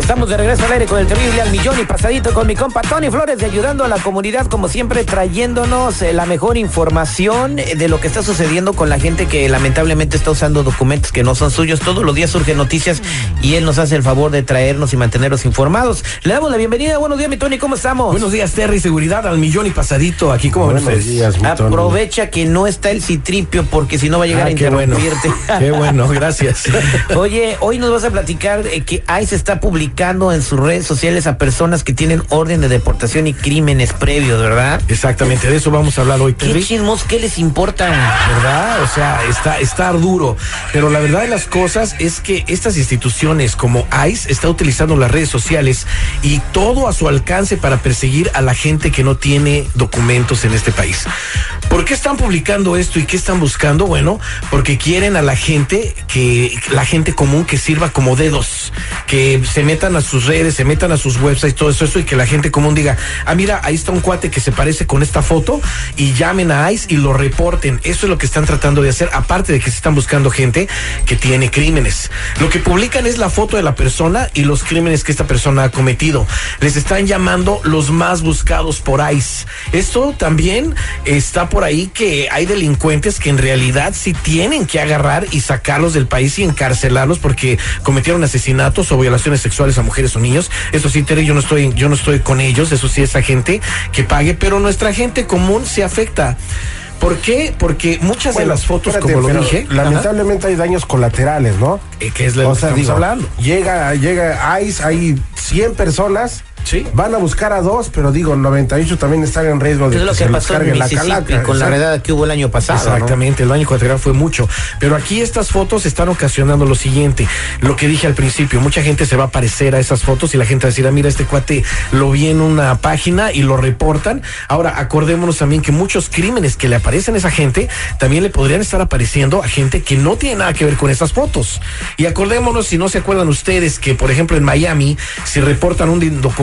Estamos de regreso al aire con el terrible al millón y pasadito con mi compa Tony Flores de ayudando a la comunidad como siempre trayéndonos eh, la mejor información eh, de lo que está sucediendo con la gente que lamentablemente está usando documentos que no son suyos. Todos los días surgen noticias y él nos hace el favor de traernos y mantenernos informados. Le damos la bienvenida. Buenos días, mi Tony, ¿cómo estamos? Buenos días, Terry, seguridad al millón y pasadito aquí. ¿Cómo ven Buenos ustedes? días, mi Tony. Aprovecha que no está el citripio porque si no va a llegar Ah, a qué bueno. interrumpirte. Qué bueno, gracias. Oye, hoy nos vas a platicar eh, que ICE está publicando en sus redes sociales a personas que tienen orden de deportación y crímenes previos, ¿verdad? Exactamente, de eso vamos a hablar hoy, ¿Qué chismos? ¿Qué les importa? ¿verdad? O sea, está, está duro. Pero la verdad de las cosas es que estas instituciones como ICE está utilizando las redes sociales y todo a su alcance para perseguir a la gente que no tiene documentos en este país. ¿Por qué están publicando esto y qué están buscando? Bueno, porque quieren a la gente que, la gente común que sirva como dedos, que se metan a sus redes, se metan a sus websites, todo eso, eso y que la gente común diga, ah, mira, ahí está un cuate que se parece con esta foto y llamen a ICE y lo reporten. Eso es lo que están tratando de hacer, aparte de que se están buscando gente que tiene crímenes. Lo que publican es la foto de la persona y los crímenes que esta persona ha cometido. Les están llamando los más buscados por ICE. Esto también está por ahí que hay delincuentes que en realidad sí tienen que agarrar y sacarlos del país y encarcelarlos porque cometieron asesinatos o violaciones sexuales a mujeres o niños. Eso sí, Terry, yo no estoy, yo no estoy con ellos, eso sí, esa gente que pague, pero nuestra gente común se afecta. ¿Por qué? Porque muchas de Bueno, las fotos, espérate, como lo dije, lamentablemente hay daños colaterales, ¿no? eh, que es lo que estamos digo, hablando. llega, llega ICE, hay 100 personas, Sí. van a buscar a dos, pero digo, 98 también están en riesgo de Es lo que se pasó en la calaca. con la redada que hubo el año pasado. ¿no? Exactamente, el daño colateral fue mucho. Pero aquí estas fotos están ocasionando lo siguiente, lo que dije al principio, mucha gente se va a parecer a esas fotos y la gente va a decir, ah, mira, este cuate lo vi en una página y lo reportan. Ahora, acordémonos también que muchos crímenes que le aparecen a esa gente, también le podrían estar apareciendo a gente que no tiene nada que ver con esas fotos. Y acordémonos, si no se acuerdan ustedes, que por ejemplo en Miami, si reportan un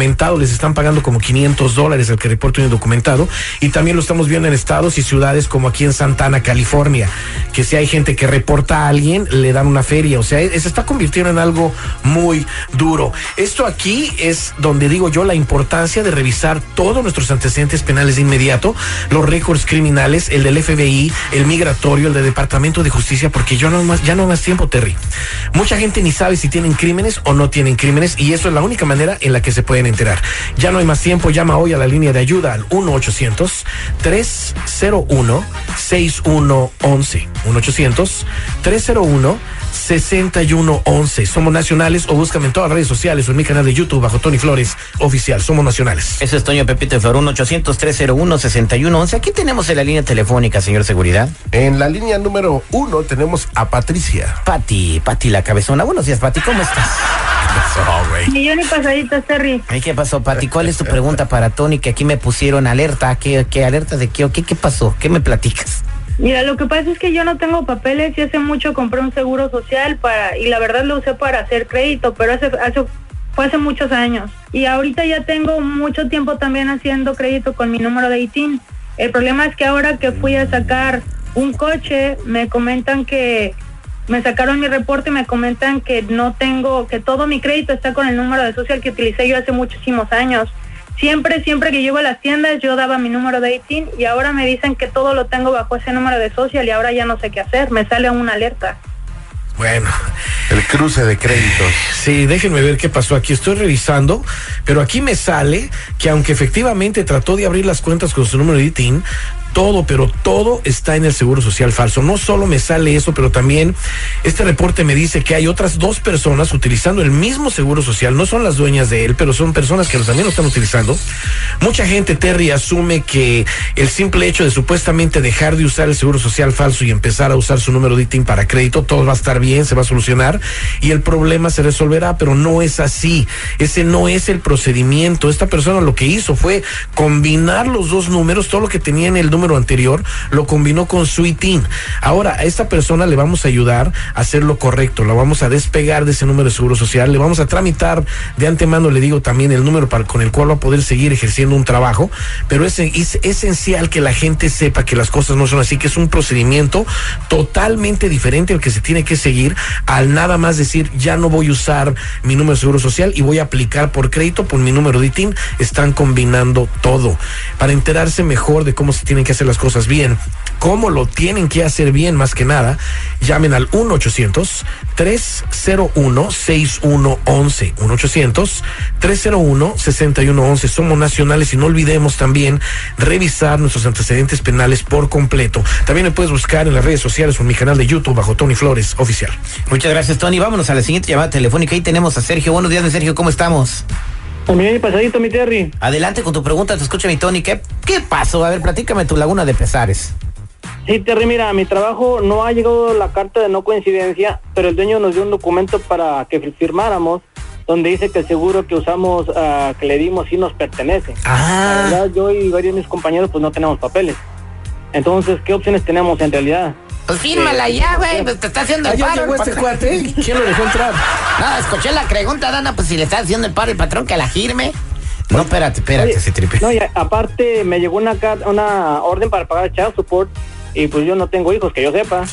les están pagando como 500 dólares el que reporte un indocumentado. Y también lo estamos viendo en estados y ciudades como aquí en Santana, California, que si hay gente que reporta a alguien, le dan una feria. O sea, se está convirtiendo en algo muy duro. Esto aquí es donde digo yo la importancia de revisar todos nuestros antecedentes penales de inmediato, los récords criminales, el del FBI, el migratorio, el del Departamento de Justicia, porque yo no más, ya no más tiempo, Terry. Mucha gente ni sabe si tienen crímenes o no tienen crímenes y eso es la única manera en la que se pueden enterar. Ya no hay más tiempo, llama hoy a la línea de ayuda al 1-800-301-6111. 1-800-301-6111. Somos nacionales o búscame en todas las redes sociales o en mi canal de YouTube bajo Tony Flores Oficial. Somos nacionales. Ese es Toño Pepito de Flor, 1-800-301-6111. Aquí tenemos en la línea telefónica, señor Seguridad. En la línea número uno tenemos a Patricia. Pati, Pati la cabezona. Buenos días, Pati, ¿cómo estás? Millón y pasaditos, Terry. Ay, ¿Qué pasó, Pati? ¿Cuál es tu pregunta para Tony? Que aquí me pusieron alerta. ¿Qué, qué alerta de qué? ¿Qué, ¿Qué pasó? ¿Qué me platicas? Mira, lo que pasa es que yo no tengo papeles y hace mucho compré un seguro social para y la verdad lo usé para hacer crédito, pero hace, hace fue hace muchos años. Y ahorita ya tengo mucho tiempo también haciendo crédito con mi número de ITIN. El problema es que ahora que fui a sacar un coche, me comentan que me sacaron mi reporte y me comentan que no tengo, que todo mi crédito está con el número de social que utilicé yo hace muchísimos años. Siempre, siempre que llego a las tiendas yo daba mi número de ITIN y ahora me dicen que todo lo tengo bajo ese número de social y ahora ya no sé qué hacer, me sale una alerta. Bueno, El cruce de créditos. Sí, déjenme ver qué pasó aquí. Estoy revisando, pero aquí me sale que aunque efectivamente trató de abrir las cuentas con su número de ITIN, todo, pero todo está en el Seguro Social falso. No solo me sale eso, pero también este reporte me dice que hay otras dos personas utilizando el mismo Seguro Social. No son las dueñas de él, pero son personas que también lo están utilizando. Mucha gente, Terry, asume que el simple hecho de supuestamente dejar de usar el Seguro Social falso y empezar a usar su número de ITIN para crédito, todo va a estar bien, se va a solucionar y el problema se resolverá, pero no es así. Ese no es el procedimiento. Esta persona lo que hizo fue combinar los dos números, todo lo que tenía en el número número anterior lo combinó con su ITIN. Ahora, a esta persona le vamos a ayudar a hacer lo correcto, la vamos a despegar de ese número de seguro social, le vamos a tramitar de antemano, le digo también el número con el cual va a poder seguir ejerciendo un trabajo, pero es, es esencial que la gente sepa que las cosas no son así, que es un procedimiento totalmente diferente al que se tiene que seguir al nada más decir ya no voy a usar mi número de seguro social y voy a aplicar por crédito por mi número de ITIN. Están combinando todo para enterarse mejor de cómo se tienen que hacer las cosas bien, cómo lo tienen que hacer bien más que nada. Llamen al 1 800 301 6111 1 800 301 6111 Somos nacionales y no olvidemos también revisar nuestros antecedentes penales por completo. También me puedes buscar en las redes sociales o en mi canal de YouTube bajo Tony Flores Oficial. Muchas gracias, Tony. Vámonos a la siguiente llamada telefónica. Ahí tenemos a Sergio. Buenos días, Sergio. ¿Cómo estamos? También pasadito, mi Terry. Adelante con tu pregunta. Te escucha mi Tony. ¿Qué, ¿Qué pasó? A ver, platícame tu laguna de pesares. Sí, Terry, mira, a mi trabajo no ha llegado la carta de no coincidencia, pero el dueño nos dio un documento para que firmáramos donde dice que el seguro que usamos, uh, que le dimos, sí nos pertenece. Ah. La verdad, yo y varios de mis compañeros pues no tenemos papeles. Entonces, ¿qué opciones tenemos en realidad? Pues fírmala ya, güey, pues te está haciendo el ¿Ah, ya paro. llegó el este cuate? ¿Quién lo dejó entrar? No, escuché la pregunta, Dana, pues si le está haciendo el paro el patrón que la firme. No, espérate, espérate, Oye, se tripe. No, y aparte me llegó una una orden para pagar child support y pues yo no tengo hijos, que yo sepa.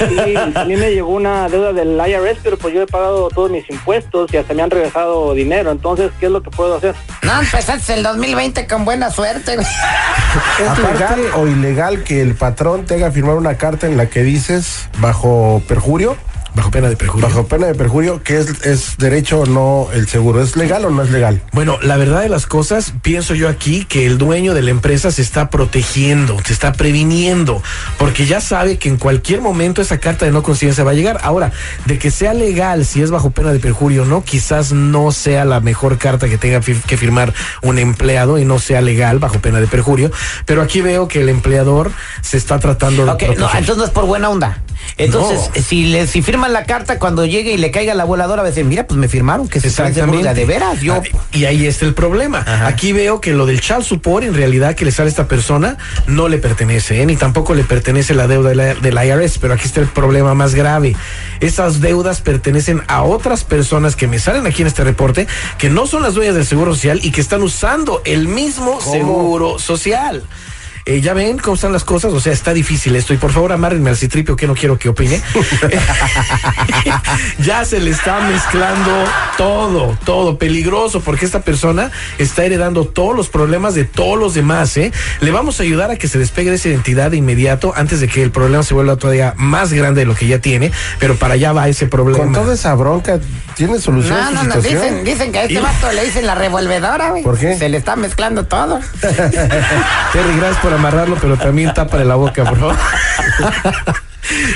A mí me llegó una deuda del IRS, pero pues yo he pagado todos mis impuestos y hasta me han regresado dinero. Entonces, ¿qué es lo que puedo hacer? No, empezaste el 2020 con buena suerte. ¿Es legal o ilegal que el patrón te haga firmar una carta en la que dices bajo perjurio, Bajo pena de perjurio. bajo pena de perjurio, que es, es derecho o no el seguro? ¿Es legal o no es legal? Bueno, la verdad de las cosas, pienso yo aquí que el dueño de la empresa se está protegiendo, se está previniendo, porque ya sabe que en cualquier momento esa carta de no conciencia va a llegar. Ahora, de que sea legal, si es bajo pena de perjurio o no, quizás no sea la mejor carta que tenga que firmar un empleado y no sea legal bajo pena de perjurio, pero aquí veo que el empleador se está tratando de Ok, no, proteger. entonces no es por buena onda. Entonces, No. si le si firman la carta cuando llegue y le caiga la voladora, va a decir, mira, pues me firmaron que se de, de veras. Yo, Ah, Y ahí está el problema. Ajá. Aquí veo que lo del child support, en realidad, que le sale a esta persona, no le pertenece, ¿eh? ni tampoco le pertenece la deuda de la- del IRS. Pero aquí está el problema más grave. Esas deudas pertenecen a otras personas que me salen aquí en este reporte, que no son las dueñas del Seguro Social y que están usando el mismo Seguro Social. Eh, ya ven cómo están las cosas, o sea, está difícil esto. Y por favor, amárrenme al citripio que no quiero que opine. ya se le está mezclando todo, todo peligroso, porque esta persona está heredando todos los problemas de todos los demás, ¿eh? Le vamos a ayudar a que se despegue de esa identidad de inmediato antes de que el problema se vuelva todavía más grande de lo que ya tiene, pero para allá va ese problema. Con toda esa bronca, ¿tiene solución no, su no, no, situación? dicen, dicen que a este Y- vato le dicen la revolvedora, güey. ¿Por qué? Se le está mezclando todo. Terry, gracias por amarrarlo, pero también tápale la boca, favor.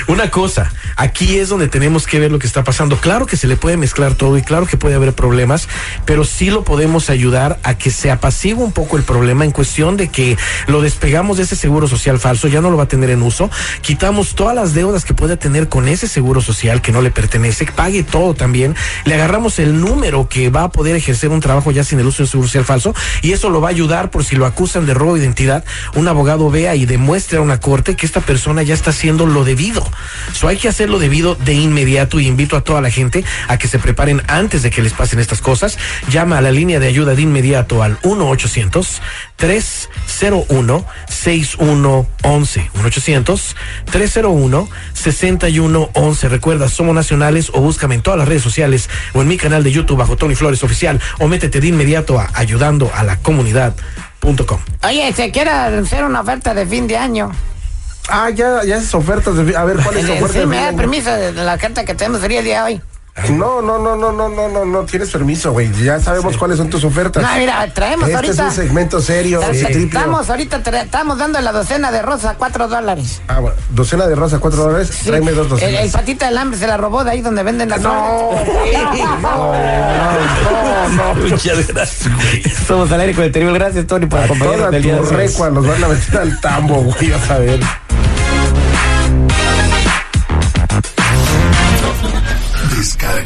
Una cosa, aquí es donde tenemos que ver lo que está pasando. Claro que se le puede mezclar todo y claro que puede haber problemas, pero sí lo podemos ayudar a que se apacigüe un poco el problema en cuestión de que lo despegamos de ese seguro social falso, ya no lo va a tener en uso, quitamos todas las deudas que pueda tener con ese seguro social que no le pertenece, pague todo también, le agarramos el número que va a poder ejercer un trabajo ya sin el uso de seguro social falso y eso lo va a ayudar por si lo acusan de robo de identidad, un abogado vea y demuestre a una corte que esta persona ya está haciendo lo debido. So hay que hacerlo debido de inmediato y invito a toda la gente a que se preparen antes de que les pasen estas cosas. Llama a la línea de ayuda de inmediato al 1 800 301 6111 1 800 301 6111 Recuerda, somos nacionales o búscame en todas las redes sociales o en mi canal de YouTube bajo Tony Flores Oficial o métete de inmediato a ayudando a la comunidad.com. Oye, se quiere hacer una oferta de fin de año. Ah, ya, ya esas ofertas de... A ver, ¿cuál es Eh, oferta? sí, de me da permiso de la carta que tenemos sería el día de hoy. No, no, no, no, no, no, no, no tienes permiso, güey. Ya sabemos cuáles son tus ofertas. No, mira, traemos este ahorita. es un segmento serio. Estamos ahorita tra- estamos dando la docena de rosa a cuatro dólares. Ah, bueno, docena de rosa, cuatro dólares. Sí. Tráeme dos el, docenas. el patita del hambre se la robó de ahí donde venden las No, Muchas gracias. Somos al aire con el terrible. Gracias, Tony, por A acompañarnos toda el día de tu hoy. recua los van a meter al tambo, güey, a ver.